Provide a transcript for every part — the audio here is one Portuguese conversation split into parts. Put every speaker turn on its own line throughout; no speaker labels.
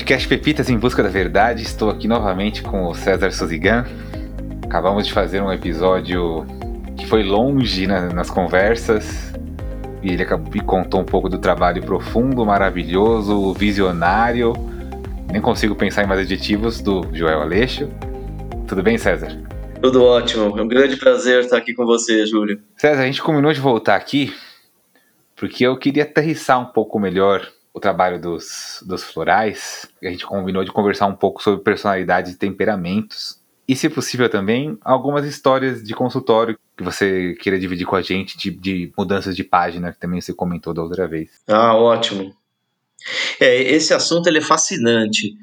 Podcast Pepitas em Busca da Verdade. Estou aqui novamente com o César Suzigan. Acabamos de fazer um episódio que foi longe na, nas conversas e ele me contou um pouco do trabalho profundo, maravilhoso, visionário. Nem consigo pensar em mais adjetivos do Joel Aleixo. Tudo bem, César?
Tudo ótimo. É um grande prazer estar aqui com você, Júlio.
César, a gente combinou de voltar aqui porque eu queria aterrissar um pouco melhor o trabalho dos, dos florais, a gente combinou de conversar um pouco sobre personalidades e temperamentos. E, se possível, também algumas histórias de consultório que você queira dividir com a gente, de, de mudanças de página, que também você comentou da outra vez.
Ah, ótimo. É, esse assunto ele é fascinante,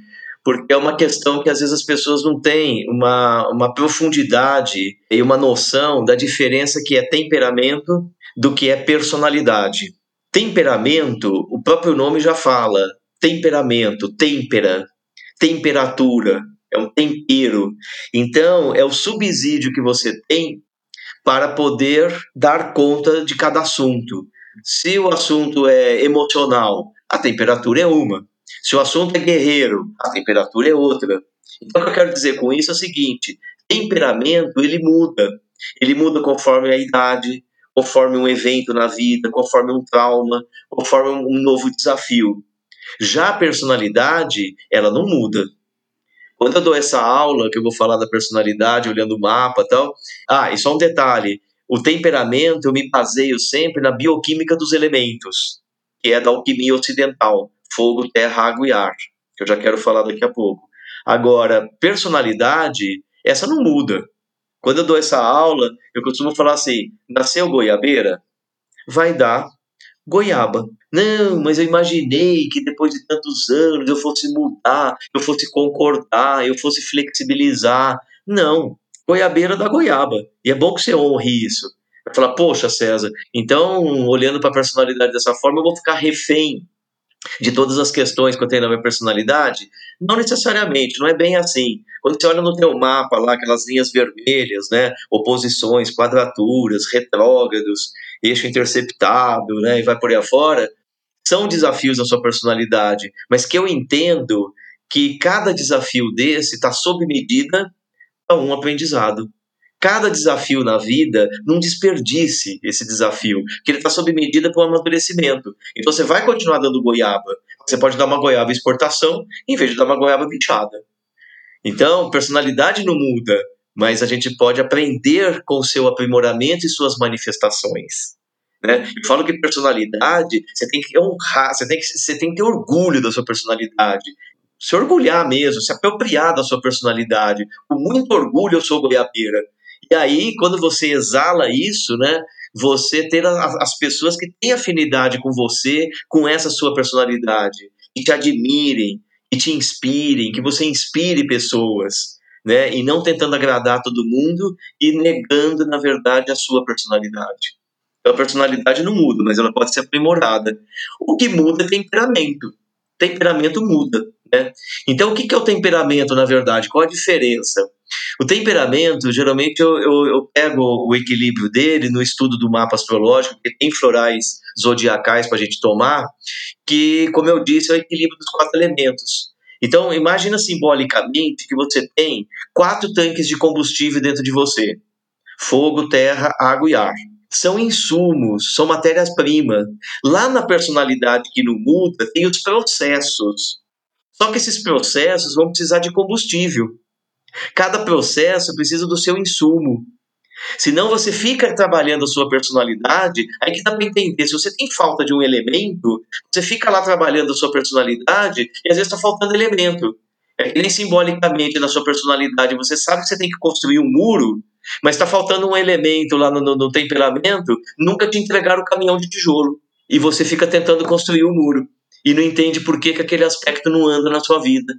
porque é uma questão que às vezes as pessoas não têm uma, uma profundidade e uma noção da diferença que é temperamento do que é personalidade. Temperamento, o próprio nome já fala. Temperamento, têmpera, temperatura, é um tempero. Então, é o subsídio que você tem para poder dar conta de cada assunto. Se o assunto é emocional, a temperatura é uma. Se o assunto é guerreiro, a temperatura é outra. Então, o que eu quero dizer com isso é o seguinte: temperamento ele muda. Ele muda conforme a idade, conforme um evento na vida, conforme um trauma, conforme um novo desafio. Já a personalidade, ela não muda. Quando eu dou essa aula, que eu vou falar da personalidade, olhando o mapa e tal, ah, e só um detalhe, o temperamento eu me baseio sempre na bioquímica dos elementos, que é da alquimia ocidental, fogo, terra, água e ar, que eu já quero falar daqui a pouco. Agora, personalidade, essa não muda. Quando eu dou essa aula, eu costumo falar assim: nasceu goiabeira? Vai dar goiaba. Não, mas eu imaginei que depois de tantos anos eu fosse mudar, eu fosse concordar, eu fosse flexibilizar. Não, goiabeira da goiaba. E é bom que você honre isso. Vai falar, poxa, César, então, olhando para a personalidade dessa forma, eu vou ficar refém de todas as questões que eu tenho na minha personalidade? Não necessariamente, não é bem assim. Quando você olha no teu mapa lá, aquelas linhas vermelhas, né, oposições, quadraturas, retrógrados, eixo interceptado, né, e vai por aí afora, são desafios na sua personalidade, mas que eu entendo que cada desafio desse está sob medida a um aprendizado cada desafio na vida, não desperdice esse desafio, que ele está sob medida para o amadurecimento. Então você vai continuar dando goiaba. Você pode dar uma goiaba exportação em vez de dar uma goiaba bichada. Então, personalidade não muda, mas a gente pode aprender com o seu aprimoramento e suas manifestações. Né? Eu falo que personalidade, você tem que honrar, você tem que, você tem que ter orgulho da sua personalidade se orgulhar mesmo, se apropriar da sua personalidade. Com muito orgulho eu sou goiabeira. E aí, quando você exala isso, né, você ter as pessoas que têm afinidade com você, com essa sua personalidade, que te admirem, que te inspirem, que você inspire pessoas, né, e não tentando agradar todo mundo e negando, na verdade, a sua personalidade. Então, a personalidade não muda, mas ela pode ser aprimorada. O que muda é temperamento. Temperamento muda. Né? Então, o que é o temperamento, na verdade? Qual a diferença? O temperamento, geralmente eu, eu, eu, pego o equilíbrio dele no estudo do mapa astrológico, porque tem florais zodiacais para a gente tomar, que, como eu disse, é o equilíbrio dos quatro elementos. Então, imagina simbolicamente que você tem quatro tanques de combustível dentro de você: fogo, terra, água e ar. São insumos, são matérias-primas. Lá na personalidade que não muda, tem os processos. Só que esses processos vão precisar de combustível. Cada processo precisa do seu insumo. Senão você fica trabalhando a sua personalidade, aí que dá para entender. Se você tem falta de um elemento, você fica lá trabalhando a sua personalidade e às vezes está faltando elemento. É que nem simbolicamente na sua personalidade você sabe que você tem que construir um muro, mas está faltando um elemento lá no, no, no temperamento, nunca te entregaram o caminhão de tijolo. E você fica tentando construir o um muro. E não entende por que, que aquele aspecto não anda na sua vida.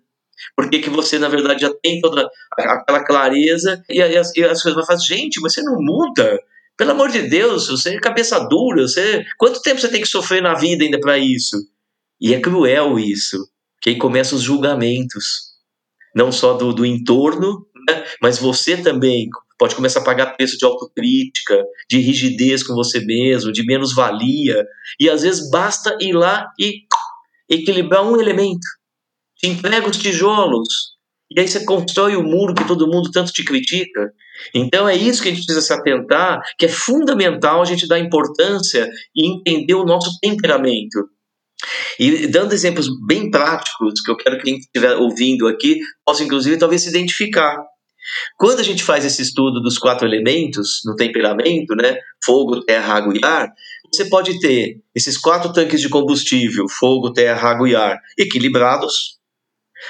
Por que, que você, na verdade, já tem toda aquela clareza e, as, e as coisas vão falar, gente, você não muda. Pelo amor de Deus, você é cabeça dura, você. Quanto tempo você tem que sofrer na vida ainda para isso? E é cruel isso. Que aí começam os julgamentos. Não só do, do entorno, né? mas você também pode começar a pagar preço de autocrítica, de rigidez com você mesmo, de menos-valia. E às vezes basta ir lá e equilibrar um elemento te entrega os tijolos, e aí você constrói o muro que todo mundo tanto te critica. Então é isso que a gente precisa se atentar, que é fundamental a gente dar importância e entender o nosso temperamento. E dando exemplos bem práticos, que eu quero que quem estiver ouvindo aqui possa, inclusive, talvez se identificar. Quando a gente faz esse estudo dos quatro elementos no temperamento, né, fogo, terra, água e ar, você pode ter esses quatro tanques de combustível, fogo, terra, água e ar, equilibrados,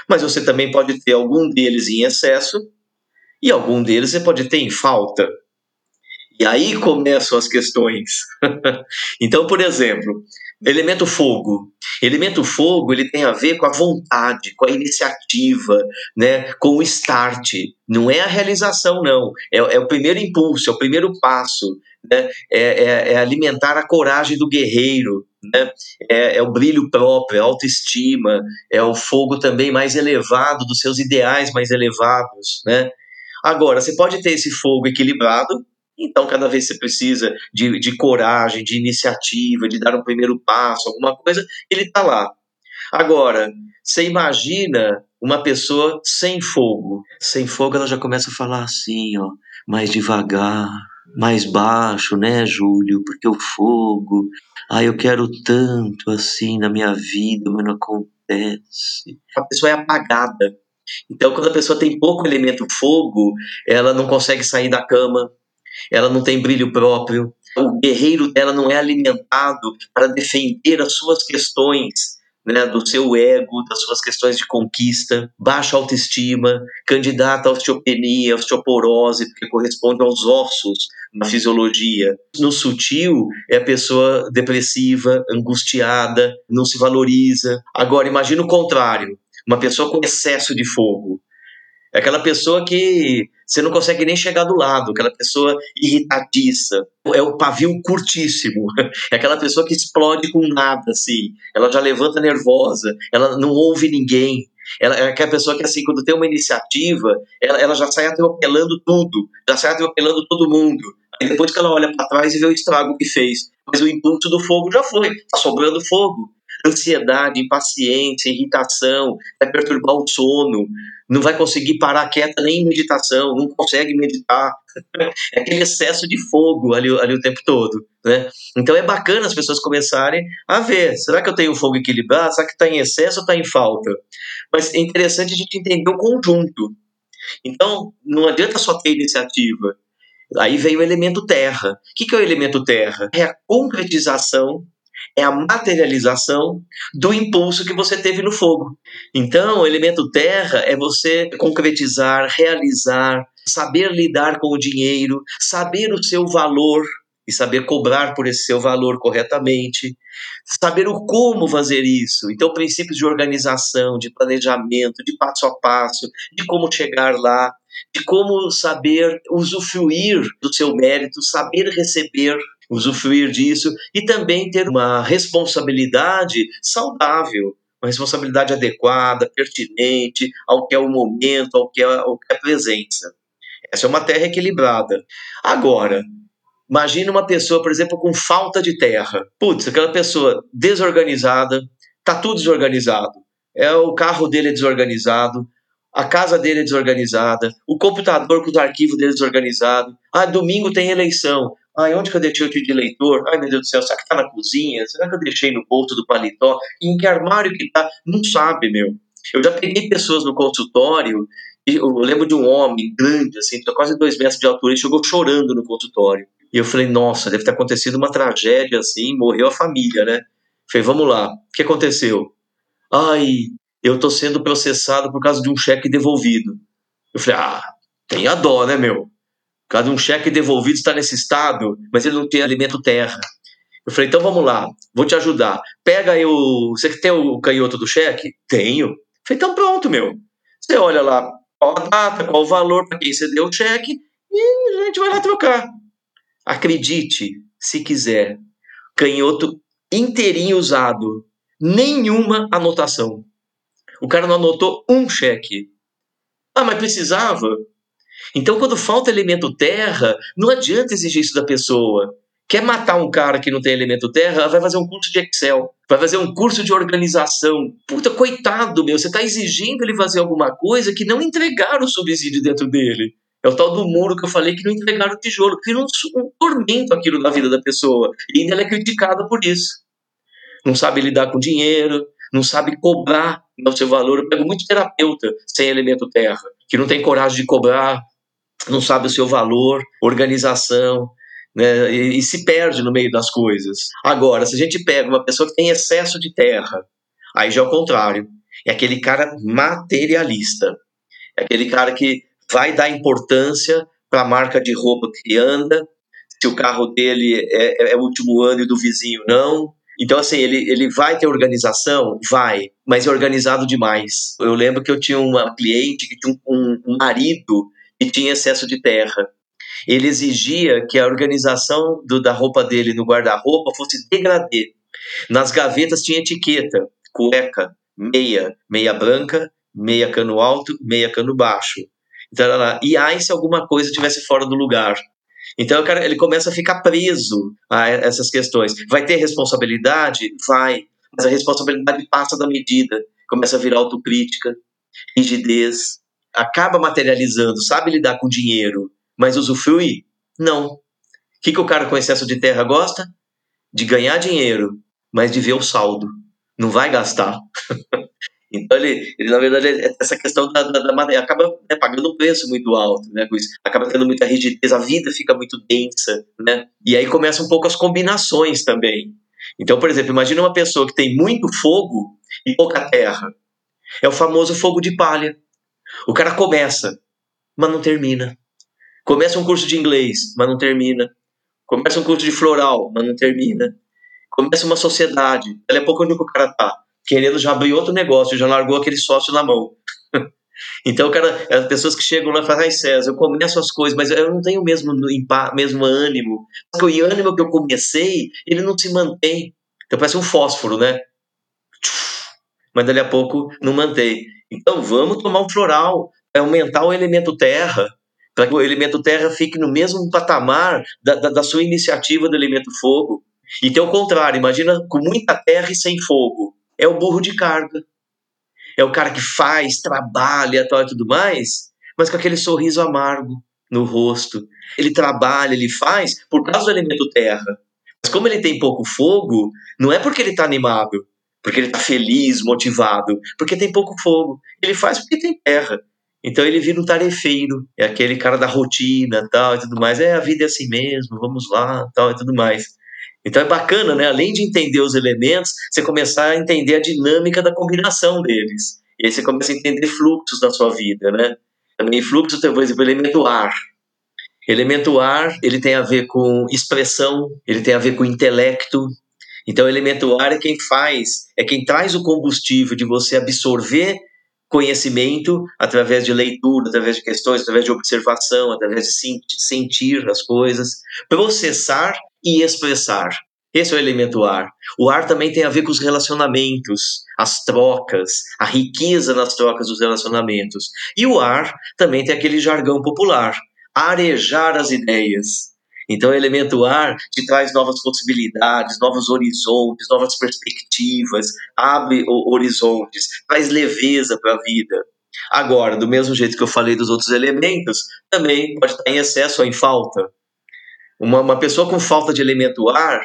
mas você também pode ter algum deles em excesso e algum deles você pode ter em falta. E aí começam as questões. então, por exemplo, elemento fogo. Elemento fogo ele tem a ver com a vontade, com a iniciativa, né, com o start. Não é a realização, não. É, é o primeiro impulso, é o primeiro passo. Né? É, é, é alimentar a coragem do guerreiro. Né? É, é, o brilho próprio, é a autoestima, é o fogo também mais elevado, dos seus ideais mais elevados. Né? Agora, você pode ter esse fogo equilibrado, então cada vez você precisa de, de coragem, de iniciativa, de dar um primeiro passo, alguma coisa, ele está lá. Agora, você imagina uma pessoa sem fogo. Sem fogo, ela já começa a falar assim, ó, mais devagar, mais baixo, né, Júlio? Porque o fogo, ah, eu quero tanto assim na minha vida, mas não acontece. A pessoa é apagada. Então, quando a pessoa tem pouco elemento fogo, ela não consegue sair da cama, ela não tem brilho próprio, o guerreiro dela não é alimentado para defender as suas questões né, do seu ego, das suas questões de conquista, baixa autoestima, candidata à osteopenia, osteoporose, porque corresponde aos ossos na fisiologia. No sutil, é a pessoa depressiva, angustiada, não se valoriza. Agora, imagina o contrário, uma pessoa com excesso de fogo. É aquela pessoa que você não consegue nem chegar do lado, aquela pessoa irritadiça. É o pavio curtíssimo. É aquela pessoa que explode com nada, assim. Ela já levanta nervosa, ela não ouve ninguém. Ela é aquela pessoa que, assim, quando tem uma iniciativa, ela, ela já sai atropelando tudo, já sai atropelando todo mundo. Aí depois que ela olha para trás e vê o estrago que fez. Mas o impulso do fogo já foi, tá sobrando fogo ansiedade, impaciência, irritação, vai perturbar o sono, não vai conseguir parar quieta nem em meditação, não consegue meditar. É aquele excesso de fogo ali, ali o tempo todo. Né? Então é bacana as pessoas começarem a ver: será que eu tenho fogo equilibrado? Será que está em excesso ou está em falta? Mas é interessante a gente entender o conjunto. Então, não adianta só ter iniciativa. Aí vem o elemento terra. O que é o elemento terra? É a concretização é a materialização do impulso que você teve no fogo. Então, o elemento terra é você concretizar, realizar, saber lidar com o dinheiro, saber o seu valor e saber cobrar por esse seu valor corretamente, saber o como fazer isso. Então, princípios de organização, de planejamento, de passo a passo, de como chegar lá, de como saber usufruir do seu mérito, saber receber usufruir disso e também ter uma responsabilidade saudável, uma responsabilidade adequada, pertinente ao que é o momento, ao que é, ao que é a presença. Essa é uma terra equilibrada. Agora, imagine uma pessoa, por exemplo, com falta de terra. Putz, aquela pessoa desorganizada, tá tudo desorganizado. É o carro dele é desorganizado, a casa dele é desorganizada, o computador com os arquivos dele é desorganizado. Ah, domingo tem eleição. Ai, onde que eu deixei o tio de leitor? Ai, meu Deus do céu, será que tá na cozinha? Será que eu deixei no bolso do paletó? Em que armário que tá? Não sabe, meu. Eu já peguei pessoas no consultório, e eu lembro de um homem grande, assim, quase dois metros de altura, ele chegou chorando no consultório. E eu falei, nossa, deve ter acontecido uma tragédia assim, morreu a família, né? Falei, vamos lá, o que aconteceu? Ai, eu tô sendo processado por causa de um cheque devolvido. Eu falei, ah, tenha dó, né, meu? Cada um cheque devolvido está nesse estado, mas ele não tem alimento terra. Eu falei, então vamos lá, vou te ajudar. Pega aí o. Você tem o canhoto do cheque? Tenho. Eu falei, então pronto, meu. Você olha lá qual a data, qual o valor para quem você deu o cheque e a gente vai lá trocar. Acredite, se quiser, canhoto inteirinho usado, nenhuma anotação. O cara não anotou um cheque. Ah, mas precisava? Então, quando falta elemento terra, não adianta exigir isso da pessoa. Quer matar um cara que não tem elemento terra? Vai fazer um curso de Excel, vai fazer um curso de organização. Puta, coitado meu, você está exigindo ele fazer alguma coisa que não entregaram o subsídio dentro dele. É o tal do muro que eu falei que não entregaram o tijolo. Vira um, um tormento aquilo na vida da pessoa. E ainda ela é criticada por isso. Não sabe lidar com dinheiro, não sabe cobrar o seu valor. Eu pego muito terapeuta sem elemento terra, que não tem coragem de cobrar, não sabe o seu valor, organização, né, e, e, se perde no meio das coisas. Agora, se a gente pega uma pessoa que tem excesso de terra, aí já é o contrário. É aquele cara materialista. É aquele cara que vai dar importância para a marca de roupa que anda, se o carro dele é, é, o último ano e do vizinho não. Então, assim, ele, ele vai ter organização? Vai, mas é organizado demais. Eu lembro que eu tinha uma cliente que tinha um, um marido que tinha excesso de terra ele exigia que a organização do, da roupa dele no guarda-roupa fosse degradê. Nas gavetas tinha etiqueta, cueca, meia, meia branca, meia cano alto, meia cano baixo. Então e aí se alguma coisa tivesse fora do lugar. Então cara, ele começa a ficar preso a essas questões. Vai ter responsabilidade? Vai. Mas a responsabilidade passa da medida. Começa a virar autocrítica, rigidez. Acaba materializando, sabe lidar com dinheiro, mas usufrui? Não. O que, que o cara com excesso de terra gosta? De ganhar dinheiro, mas de ver o saldo. Não vai gastar. então, ele, ele, na verdade, é essa questão da, da, da acaba né, pagando um preço muito alto, né, com isso. Acaba tendo muita rigidez, a vida fica muito densa, né? E aí começam um pouco as combinações também. Então, por exemplo, imagina uma pessoa que tem muito fogo e pouca terra. É o famoso fogo de palha. O cara começa, mas não termina. Começa um curso de inglês, mas não termina. Começa um curso de floral, mas não termina. Começa uma sociedade. Daqui a pouco onde o cara tá? Querendo já abrir outro negócio, já largou aquele sócio na mão. então, cara, as pessoas que chegam lá falam, ai César, eu começo as coisas, mas eu não tenho o mesmo, mesmo ânimo. Porque o ânimo que eu comecei, ele não se mantém. Então parece um fósforo, né? Mas dali a pouco não mantém. Então vamos tomar um floral, aumentar o elemento terra, para que o elemento terra fique no mesmo patamar da, da, da sua iniciativa do elemento fogo. E tem o contrário, imagina com muita terra e sem fogo. É o burro de carga. É o cara que faz, trabalha tal, e tudo mais, mas com aquele sorriso amargo no rosto. Ele trabalha, ele faz por causa do elemento terra. Mas como ele tem pouco fogo, não é porque ele está animado, porque ele está feliz, motivado, porque tem pouco fogo. Ele faz porque tem terra. Então ele vira um tarefeiro, é aquele cara da rotina, tal e tudo mais. É a vida é assim mesmo, vamos lá, tal e tudo mais. Então é bacana, né? Além de entender os elementos, você começar a entender a dinâmica da combinação deles. E aí você começa a entender fluxos na sua vida, né? Também fluxo, por exemplo, elemento ar. Elemento ar, ele tem a ver com expressão, ele tem a ver com intelecto. Então, elemento ar é quem faz, é quem traz o combustível de você absorver conhecimento através de leitura, através de questões, através de observação, através de sentir as coisas, processar e expressar. Esse é o elemento ar. O ar também tem a ver com os relacionamentos, as trocas, a riqueza nas trocas dos relacionamentos. E o ar também tem aquele jargão popular, arejar as ideias. Então, o elemento ar te traz novas possibilidades, novos horizontes, novas perspectivas, abre horizontes, traz leveza para a vida. Agora, do mesmo jeito que eu falei dos outros elementos, também pode estar em excesso ou em falta. Uma, uma pessoa com falta de elemento ar,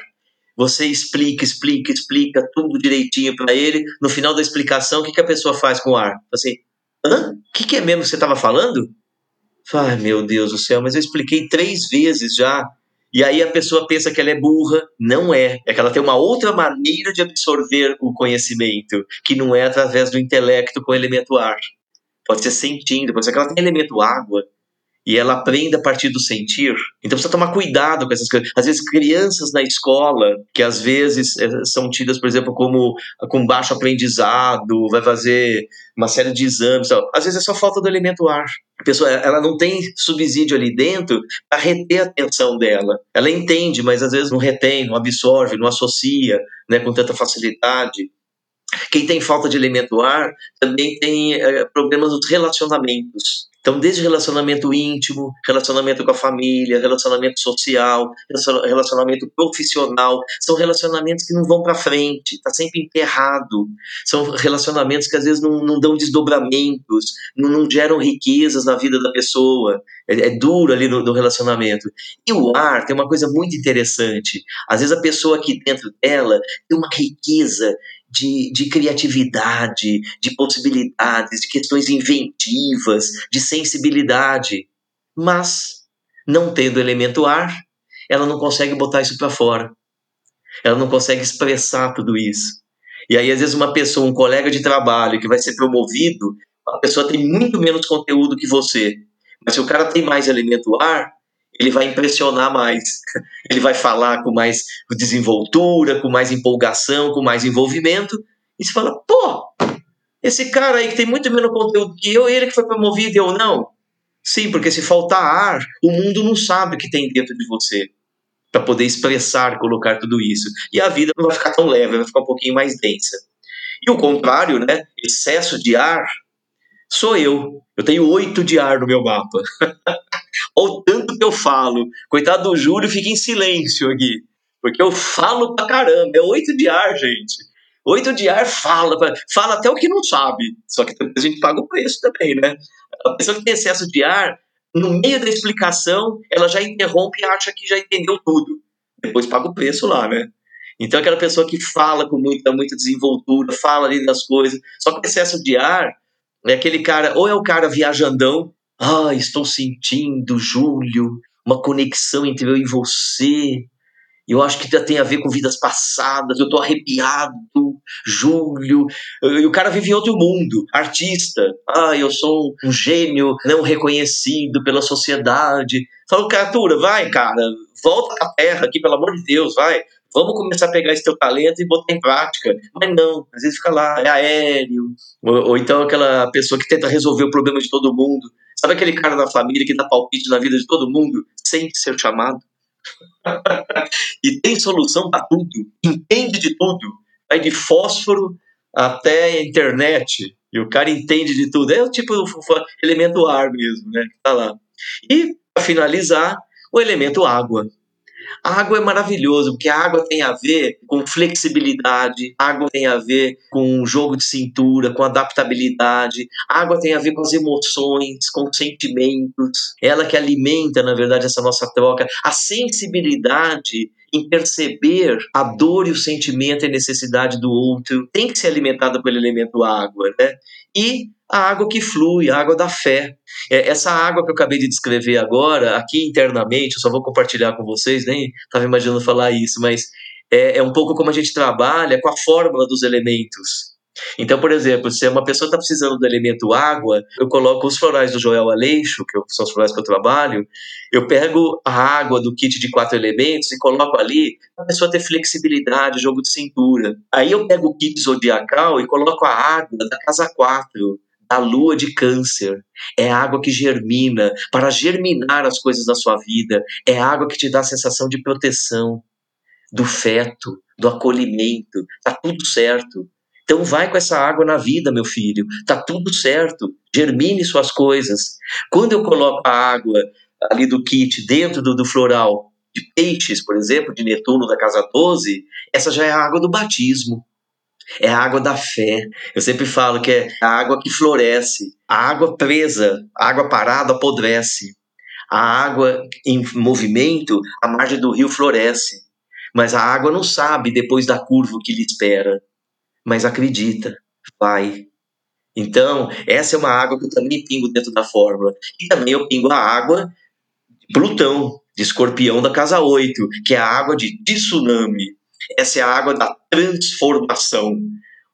você explica, explica, explica tudo direitinho para ele. No final da explicação, o que, que a pessoa faz com o ar? Assim, hã? O que, que é mesmo que você estava falando? Ai, meu Deus do céu, mas eu expliquei três vezes já. E aí a pessoa pensa que ela é burra. Não é. É que ela tem uma outra maneira de absorver o conhecimento, que não é através do intelecto com o elemento ar. Pode ser sentindo, pode ser que ela tem elemento água, e ela aprende a partir do sentir. Então precisa tomar cuidado com essas coisas. Às vezes crianças na escola, que às vezes eh, são tidas, por exemplo, como com baixo aprendizado, vai fazer uma série de exames, às vezes é só falta do elemento ar. A pessoa ela não tem subsídio ali dentro para reter a atenção dela. Ela entende, mas às vezes não retém, não absorve, não associa né, com tanta facilidade. Quem tem falta de elemento ar também tem é, problemas nos relacionamentos Então, desde relacionamento íntimo, relacionamento com a família, relacionamento social, relacionamento profissional, são relacionamentos que não vão para frente, está sempre enterrado. São relacionamentos que às vezes não, não dão desdobramentos, não, não, geram riquezas na vida da pessoa. É, é duro ali no, no relacionamento. E o ar tem uma coisa muito interessante. Às vezes a pessoa aqui dentro dela tem uma riqueza de, de criatividade, de possibilidades, de questões inventivas, de sensibilidade. Mas, não tendo elemento ar, ela não consegue botar isso para fora. Ela não consegue expressar tudo isso. E aí, às vezes, uma pessoa, um colega de trabalho que vai ser promovido, a pessoa tem muito menos conteúdo que você. Mas se o cara tem mais elemento ar, ele vai impressionar mais, ele vai falar com mais desenvoltura, com mais empolgação, com mais envolvimento, e você fala, pô, esse cara aí que tem muito menos conteúdo que eu, ele que foi promovido eu não. Sim, porque se faltar ar, o mundo não sabe o que tem dentro de você para poder expressar, colocar tudo isso. E a vida não vai ficar tão leve, vai ficar um pouquinho mais densa. E o contrário, né? Excesso de ar sou eu. Eu tenho oito de ar no meu mapa. Olha o tanto que eu falo. Coitado do Júlio, fica em silêncio aqui. Porque eu falo pra caramba. É oito de ar, gente. Oito de ar fala, fala até o que não sabe. Só que a gente paga o preço também, né? A pessoa que tem excesso de ar, no meio da explicação, ela já interrompe e acha que já entendeu tudo. Depois paga o preço lá, né? Então, aquela pessoa que fala com muita, muita desenvoltura, fala ali das coisas, só que excesso de ar é aquele cara, ou é o cara viajandão, ah, estou sentindo, Júlio, uma conexão entre eu e você. Eu acho que tem a ver com vidas passadas, eu estou arrepiado, Júlio. E o cara vive em outro mundo, artista. Ah, eu sou um gênio não reconhecido pela sociedade. Fala, criatura, vai, cara, volta à terra aqui, pelo amor de Deus, vai. Vamos começar a pegar esse teu talento e botar em prática. Mas não, às vezes fica lá, é aéreo. Ou, ou então aquela pessoa que tenta resolver o problema de todo mundo. Sabe aquele cara da família que dá palpite na vida de todo mundo sem ser chamado? e tem solução para tudo, entende de tudo. Vai de fósforo até internet. E o cara entende de tudo. É o tipo do elemento ar mesmo, né? Que tá lá. E, para finalizar, o elemento água. A água é maravilhoso, porque a água tem a ver com flexibilidade, a água tem a ver com jogo de cintura, com adaptabilidade, a água tem a ver com as emoções, com os sentimentos, ela que alimenta, na verdade, essa nossa troca, a sensibilidade em perceber a dor e o sentimento e a necessidade do outro, tem que ser alimentada pelo elemento água, né? E a água que flui, a água da fé. É, essa água que eu acabei de descrever agora, aqui internamente, eu só vou compartilhar com vocês, nem estava imaginando falar isso, mas é, é um pouco como a gente trabalha com a fórmula dos elementos. Então, por exemplo, se uma pessoa está precisando do elemento água, eu coloco os florais do Joel Aleixo, que são os florais que eu trabalho, eu pego a água do kit de quatro elementos e coloco ali para a pessoa ter flexibilidade, jogo de cintura. Aí eu pego o kit zodiacal e coloco a água da casa 4, da lua de câncer. É água que germina, para germinar as coisas da sua vida. É água que te dá a sensação de proteção, do feto, do acolhimento. Tá tudo certo. Então vai com essa água na vida, meu filho. Tá tudo certo. Germine suas coisas. Quando eu coloco a água ali do kit dentro do, do floral de peixes, por exemplo, de Netuno da casa 12, essa já é a água do batismo. É a água da fé. Eu sempre falo que é a água que floresce. A água presa, a água parada apodrece. A água em movimento, a margem do rio floresce. Mas a água não sabe depois da curva o que lhe espera mas acredita, vai. Então, essa é uma água que eu também pingo dentro da fórmula. E também eu pingo a água de Plutão, de escorpião da casa 8, que é a água de tsunami. Essa é a água da transformação.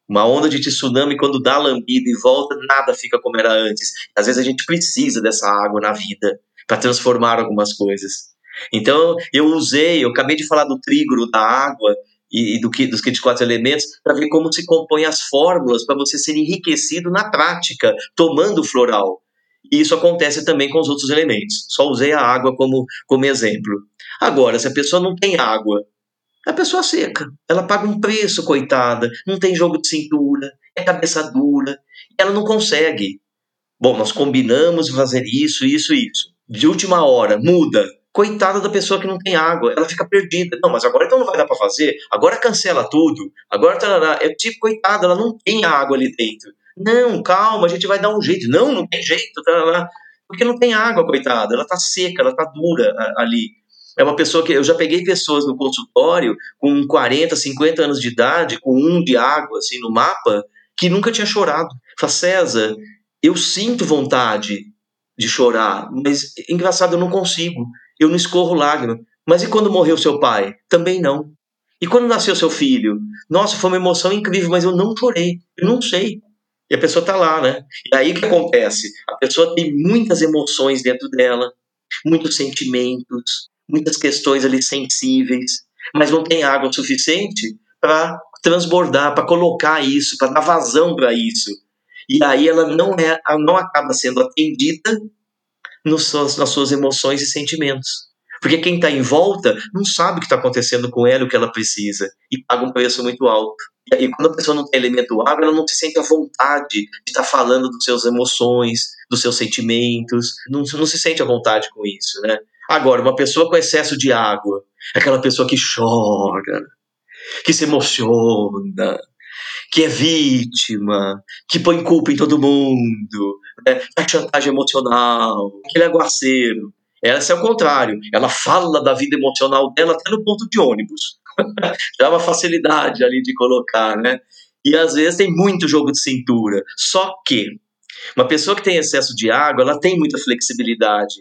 Uma onda de tsunami, quando dá lambida e volta, nada fica como era antes. Às vezes a gente precisa dessa água na vida para transformar algumas coisas. Então, eu usei, eu acabei de falar do trígono da água, e, e do que, dos kits quatro elementos para ver como se compõem as fórmulas para você ser enriquecido na prática, tomando floral. E isso acontece também com os outros elementos. Só usei a água como, como exemplo. Agora, se a pessoa não tem água, a pessoa seca. Ela paga um preço, coitada. Não tem jogo de cintura, é cabeça dura. Ela não consegue. Bom, nós combinamos fazer isso, isso, isso. De última hora, muda. Coitada da pessoa que não tem água, ela fica perdida. Não, mas agora então não vai dar para fazer. Agora cancela tudo. Agora tá é tipo coitada, ela não tem água ali dentro. Não, calma, a gente vai dar um jeito. Não, não tem jeito, tá porque não tem água, coitada. Ela tá seca, ela tá dura ali. É uma pessoa que eu já peguei pessoas no consultório com 40, 50 anos de idade, com um de água assim no mapa, que nunca tinha chorado. Fala, César, eu sinto vontade de chorar, mas engraçado, eu não consigo. Eu não escorro lágrima. Mas e quando morreu seu pai? Também não. E quando nasceu seu filho? Nossa, foi uma emoção incrível, mas eu não chorei. Eu não sei. E a pessoa tá lá, né? E aí o que acontece? A pessoa tem muitas emoções dentro dela, muitos sentimentos, muitas questões ali sensíveis, mas não tem água suficiente para transbordar, para colocar isso, para dar vazão para isso. E aí ela não é, não acaba sendo atendida nos suas, nas suas emoções e sentimentos. Porque quem está em volta não sabe o que está acontecendo com ela, o que ela precisa, e paga um preço muito alto. E quando a pessoa não tem elemento água, ela não se sente à vontade de estar tá falando dos seus emoções, dos seus sentimentos, não, não se sente à vontade com isso, né? Agora, uma pessoa com excesso de água, aquela pessoa que chora, que se emociona, que é vítima, que põe culpa em todo mundo, né? faz chantagem emocional, aquele aguaceiro. Essa é o contrário. Ela fala da vida emocional dela até no ponto de ônibus. Dá uma facilidade ali de colocar, né? E às vezes tem muito jogo de cintura. Só que uma pessoa que tem excesso de água, ela tem muita flexibilidade.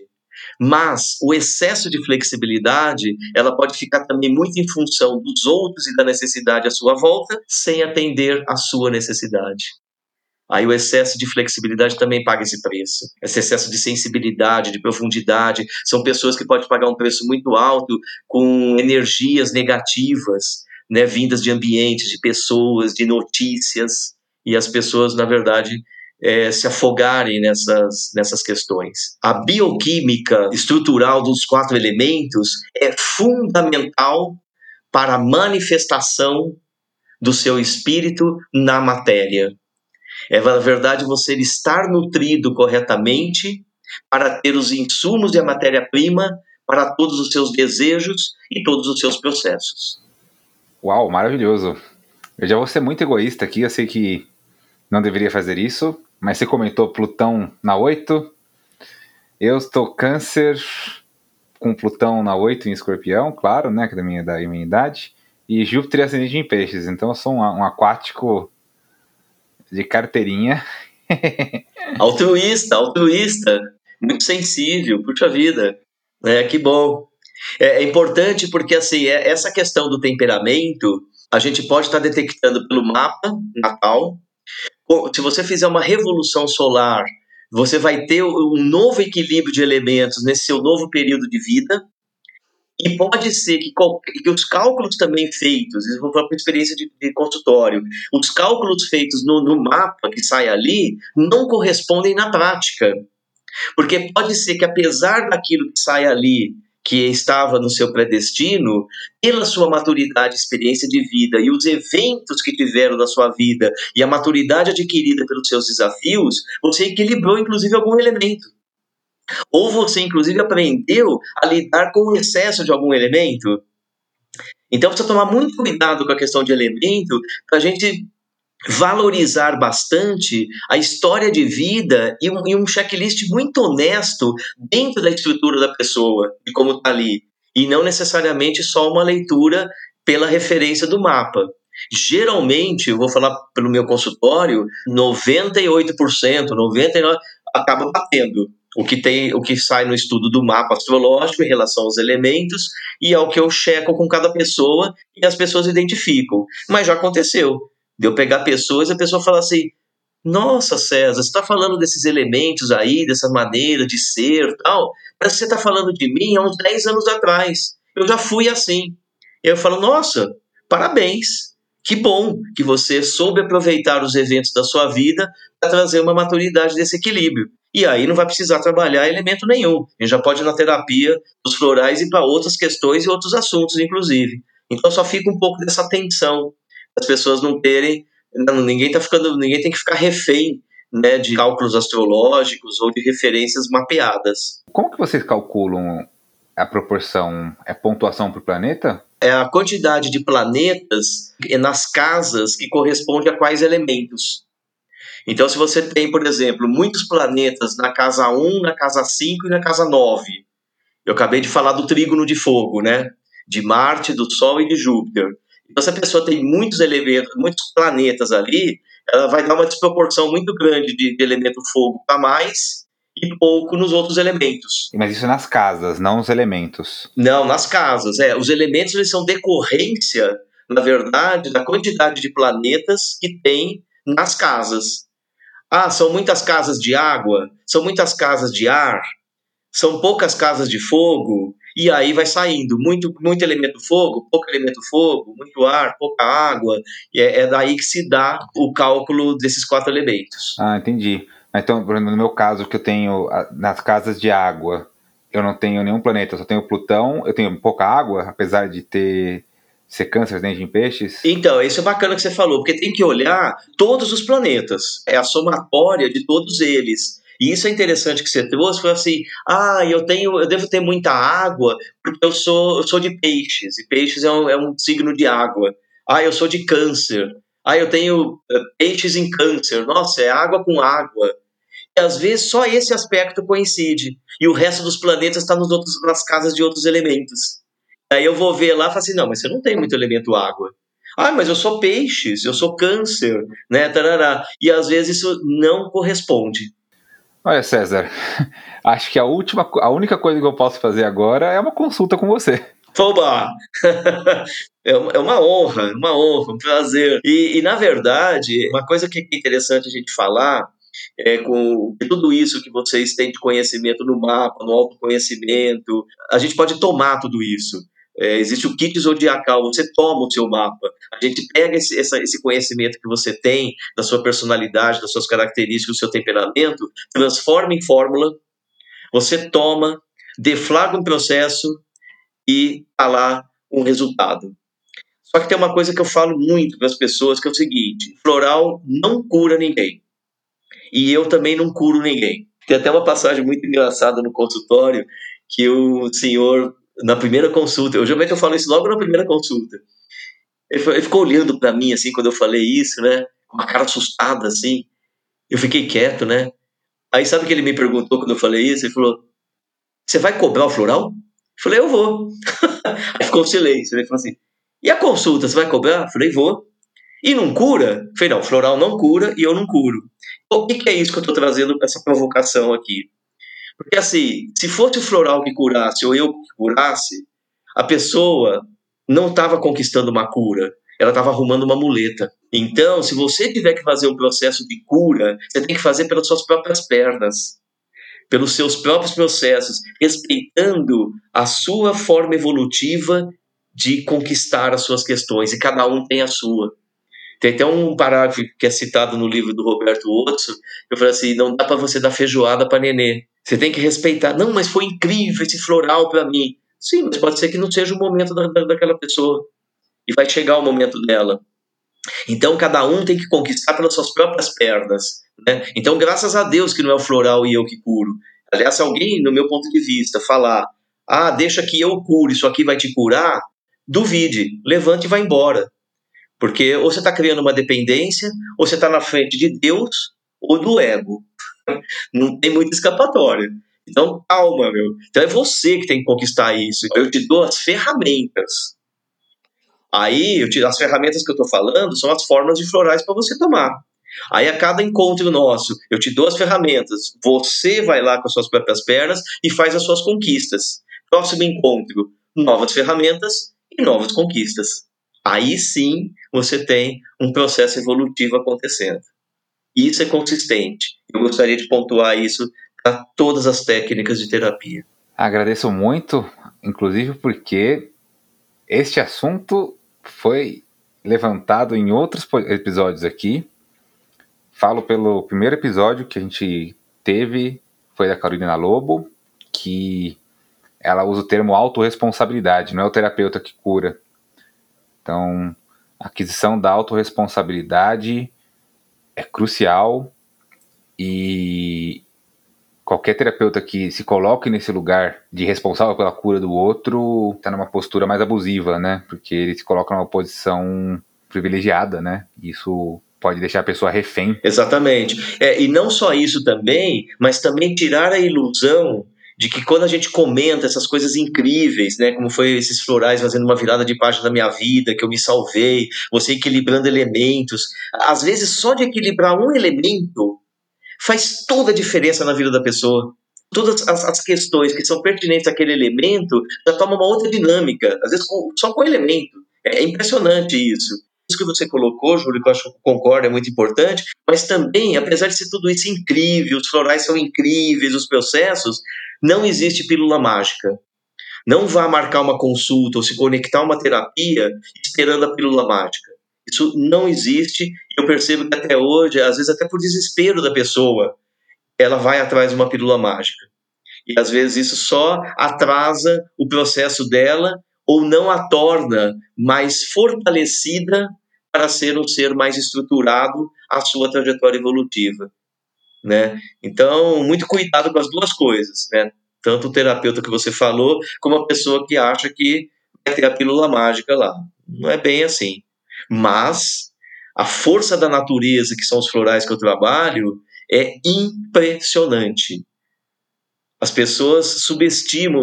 Mas o excesso de flexibilidade, ela pode ficar também muito em função dos outros e da necessidade à sua volta, sem atender à sua necessidade. Aí o excesso de flexibilidade também paga esse preço. Esse excesso de sensibilidade, de profundidade, são pessoas que podem pagar um preço muito alto com energias negativas, né, vindas de ambientes, de pessoas, de notícias, e as pessoas, na verdade, é, se afogarem nessas, nessas questões. A bioquímica estrutural dos quatro elementos é fundamental para a manifestação do seu espírito na matéria. É, verdade, você estar nutrido corretamente para ter os insumos e a matéria-prima para todos os seus desejos e todos os seus processos.
Uau, maravilhoso. Eu já vou ser muito egoísta aqui, eu sei que não deveria fazer isso, mas você comentou Plutão na 8. Eu estou câncer com Plutão na 8 em escorpião, claro, né? Que é da minha, da minha idade. E Júpiter ascendente em peixes. Então eu sou um, um aquático de carteirinha.
altruísta, altruísta. Muito sensível, puxa vida. É, que bom. É, é importante porque assim, é, essa questão do temperamento a gente pode estar detectando pelo mapa natal se você fizer uma revolução solar, você vai ter um novo equilíbrio de elementos nesse seu novo período de vida. E pode ser que, que os cálculos também feitos, vou falar por experiência de, de consultório, os cálculos feitos no, no mapa que sai ali não correspondem na prática. Porque pode ser que, apesar daquilo que sai ali que estava no seu predestino, pela sua maturidade, experiência de vida e os eventos que tiveram na sua vida e a maturidade adquirida pelos seus desafios, você equilibrou inclusive algum elemento. Ou você inclusive aprendeu a lidar com o excesso de algum elemento. Então precisa tomar muito cuidado com a questão de elemento para a gente valorizar bastante a história de vida e um, e um checklist muito honesto dentro da estrutura da pessoa, de como está ali. E não necessariamente só uma leitura pela referência do mapa. Geralmente, eu vou falar pelo meu consultório, 98%, 99% acaba batendo o que tem, o que sai no estudo do mapa astrológico em relação aos elementos e ao que eu checo com cada pessoa e as pessoas identificam. Mas já aconteceu de eu pegar pessoas e a pessoa falar assim: Nossa, César, você está falando desses elementos aí, dessa maneira de ser tal. Que você está falando de mim há uns 10 anos atrás. Eu já fui assim. Eu falo: Nossa, parabéns. Que bom que você soube aproveitar os eventos da sua vida para trazer uma maturidade desse equilíbrio. E aí não vai precisar trabalhar elemento nenhum. A gente já pode ir na terapia dos florais e para outras questões e outros assuntos, inclusive. Então só fica um pouco dessa tensão as pessoas não terem. Não, ninguém tá ficando. Ninguém tem que ficar refém né, de cálculos astrológicos ou de referências mapeadas.
Como que vocês calculam a proporção? É pontuação por planeta?
É a quantidade de planetas nas casas que corresponde a quais elementos. Então, se você tem, por exemplo, muitos planetas na casa 1, na casa 5 e na casa 9, eu acabei de falar do trígono de fogo, né? De Marte, do Sol e de Júpiter. Então, se a pessoa tem muitos elementos, muitos planetas ali, ela vai dar uma desproporção muito grande de, de elemento fogo para mais e pouco nos outros elementos.
Mas isso é nas casas, não nos elementos.
Não, nas casas. É, os elementos eles são decorrência, na verdade, da quantidade de planetas que tem nas casas. Ah, são muitas casas de água, são muitas casas de ar, são poucas casas de fogo, e aí vai saindo muito, muito elemento fogo, pouco elemento fogo, muito ar, pouca água, e é, é daí que se dá o cálculo desses quatro elementos.
Ah, entendi. Então, no meu caso, que eu tenho nas casas de água, eu não tenho nenhum planeta, eu só tenho Plutão, eu tenho pouca água, apesar de ter ser câncer dentro em peixes?
Então, isso é bacana que você falou, porque tem que olhar todos os planetas, é a somatória de todos eles. E isso é interessante que você trouxe, foi assim, ah, eu tenho, eu devo ter muita água porque eu sou, eu sou de peixes, e peixes é um, é um signo de água. Ah, eu sou de câncer. Ah, eu tenho uh, peixes em câncer. Nossa, é água com água. E às vezes só esse aspecto coincide. E o resto dos planetas está nos outros, nas casas de outros elementos. Aí eu vou ver lá e falo assim, não, mas você não tem muito elemento água. Ah, mas eu sou peixes, eu sou câncer, né? Tarará. E às vezes isso não corresponde.
Olha, César, acho que a última, a única coisa que eu posso fazer agora é uma consulta com você.
Oba! É, é uma honra, uma honra, um prazer. E, e, na verdade, uma coisa que é interessante a gente falar é com tudo isso que vocês têm de conhecimento no mapa, no autoconhecimento, a gente pode tomar tudo isso. É, existe o kit zodiacal, você toma o seu mapa. A gente pega esse, essa, esse conhecimento que você tem, da sua personalidade, das suas características, do seu temperamento, transforma em fórmula, você toma, deflagra um processo e tá lá um resultado. Só que tem uma coisa que eu falo muito para as pessoas, que é o seguinte: floral não cura ninguém. E eu também não curo ninguém. Tem até uma passagem muito engraçada no consultório que o senhor na primeira consulta. Eu geralmente eu falo isso logo na primeira consulta. Ele, ele ficou olhando para mim assim quando eu falei isso, né? Com uma cara assustada assim. Eu fiquei quieto, né? Aí sabe o que ele me perguntou quando eu falei isso? Ele falou: "Você vai cobrar o floral?" Eu falei: "Eu vou". Aí ficou um silêncio. Ele falou assim: "E a consulta, você vai cobrar?" Eu falei: "Vou". E não cura? Eu falei: "Não, floral não cura e eu não curo". O que, que é isso que eu estou trazendo essa provocação aqui? Porque assim, se fosse o floral que curasse ou eu que curasse, a pessoa não estava conquistando uma cura, ela estava arrumando uma muleta. Então, se você tiver que fazer um processo de cura, você tem que fazer pelas suas próprias pernas, pelos seus próprios processos, respeitando a sua forma evolutiva de conquistar as suas questões, e cada um tem a sua. Tem até um parágrafo que é citado no livro do Roberto Otso, que eu falei assim, não dá para você dar feijoada para nenê. Você tem que respeitar. Não, mas foi incrível esse floral para mim. Sim, mas pode ser que não seja o momento da, da, daquela pessoa. E vai chegar o momento dela. Então, cada um tem que conquistar pelas suas próprias pernas. Né? Então, graças a Deus que não é o floral e eu que curo. Aliás, se alguém, no meu ponto de vista, falar, ah, deixa que eu cure, isso aqui vai te curar, duvide, levante e vá embora. Porque ou você está criando uma dependência, ou você está na frente de Deus ou do ego. Não tem muita escapatória. Então, calma, meu. Então é você que tem que conquistar isso. Eu te dou as ferramentas. Aí, eu te, as ferramentas que eu estou falando são as formas de florais para você tomar. Aí, a cada encontro nosso, eu te dou as ferramentas. Você vai lá com as suas próprias pernas e faz as suas conquistas. Próximo encontro, novas ferramentas e novas conquistas aí sim você tem um processo evolutivo acontecendo. Isso é consistente. Eu gostaria de pontuar isso para todas as técnicas de terapia.
Agradeço muito, inclusive porque este assunto foi levantado em outros episódios aqui. Falo pelo primeiro episódio que a gente teve, foi da Carolina Lobo, que ela usa o termo autorresponsabilidade, não é o terapeuta que cura. Então, a aquisição da autorresponsabilidade é crucial E qualquer terapeuta que se coloque nesse lugar de responsável pela cura do outro está numa postura mais abusiva, né? Porque ele se coloca numa posição privilegiada, né? Isso pode deixar a pessoa refém.
Exatamente. É, e não só isso também, mas também tirar a ilusão de que quando a gente comenta essas coisas incríveis, né, como foi esses florais fazendo uma virada de página da minha vida, que eu me salvei, você equilibrando elementos, às vezes só de equilibrar um elemento faz toda a diferença na vida da pessoa. Todas as, as questões que são pertinentes àquele elemento já tomam uma outra dinâmica, às vezes com, só com o elemento. É, é impressionante isso isso que você colocou, Júlio, que eu acho que concordo, é muito importante, mas também, apesar de ser tudo isso incrível, os florais são incríveis, os processos, não existe pílula mágica. Não vá marcar uma consulta ou se conectar a uma terapia esperando a pílula mágica. Isso não existe eu percebo que até hoje, às vezes até por desespero da pessoa, ela vai atrás de uma pílula mágica. E às vezes isso só atrasa o processo dela ou não a torna mais fortalecida para ser um ser mais estruturado a sua trajetória evolutiva né? Então, muito cuidado com as duas coisas, né? Tanto o terapeuta que você falou, como a pessoa que acha que vai ter a pílula mágica lá. Não é bem assim. Mas a força da natureza, que são os florais que eu trabalho, é impressionante. As pessoas subestimam,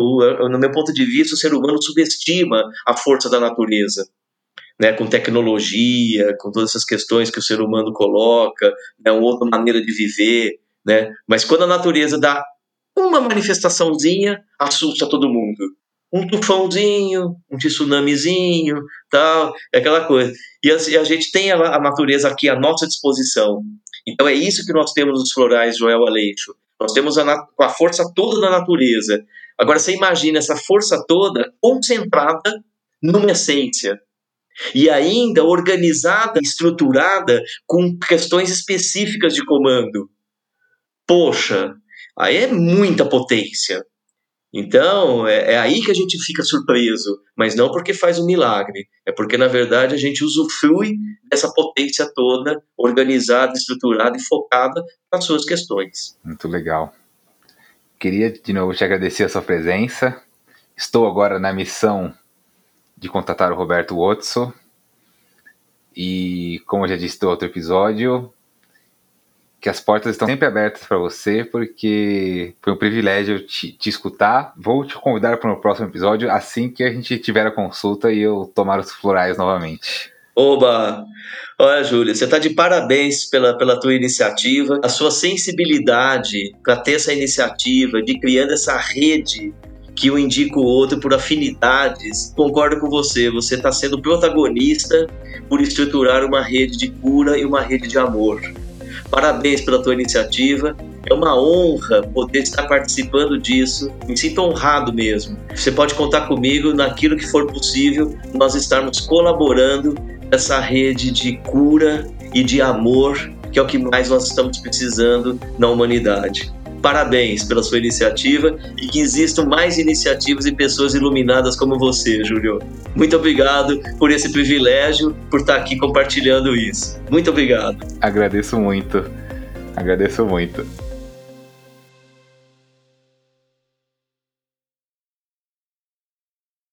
no meu ponto de vista, o ser humano subestima a força da natureza né, com tecnologia, com todas essas questões que o ser humano coloca, né, uma outra maneira de viver, né? Mas quando a natureza dá uma manifestaçãozinha, assusta todo mundo. Um tufãozinho, um tsunamizinho, tal, é aquela coisa. E a, e a gente tem a, a, natureza aqui à nossa disposição. Então é isso que nós temos nos florais Joel Aleixo. Nós temos a, a força toda da natureza. Agora você imagina essa força toda concentrada numa essência, e ainda organizada, estruturada com questões específicas de comando. Poxa, aí é muita potência. Então, é, é, aí que a gente fica surpreso, mas não porque faz um milagre, é porque, na verdade, a gente usufrui dessa potência toda, organizada, estruturada e focada nas suas questões.
Muito legal. Queria, de novo, te agradecer a sua presença. Estou agora na missão de contatar o Roberto Otso. E, como eu já disse no outro episódio, que as portas estão sempre abertas para você, porque foi um privilégio te, te, escutar. Vou te convidar para o próximo episódio assim que a gente tiver a consulta e eu tomar os florais novamente.
Oba! Olha, Júlia, você está de parabéns pela, pela tua iniciativa, a sua sensibilidade para ter essa iniciativa de criando essa rede que eu indico o outro por afinidades. Concordo com você, você está sendo protagonista por estruturar uma rede de cura e uma rede de amor. Parabéns pela tua iniciativa. É uma honra poder estar participando disso. Me sinto honrado mesmo. Você pode contar comigo naquilo que for possível, nós estarmos colaborando nessa rede de cura e de amor, que é o que mais nós estamos precisando na humanidade. Parabéns pela sua iniciativa e que existam mais iniciativas e pessoas iluminadas como você, Júlio. Muito obrigado por esse privilégio, por estar aqui compartilhando isso. Muito obrigado.
Agradeço muito. Agradeço muito.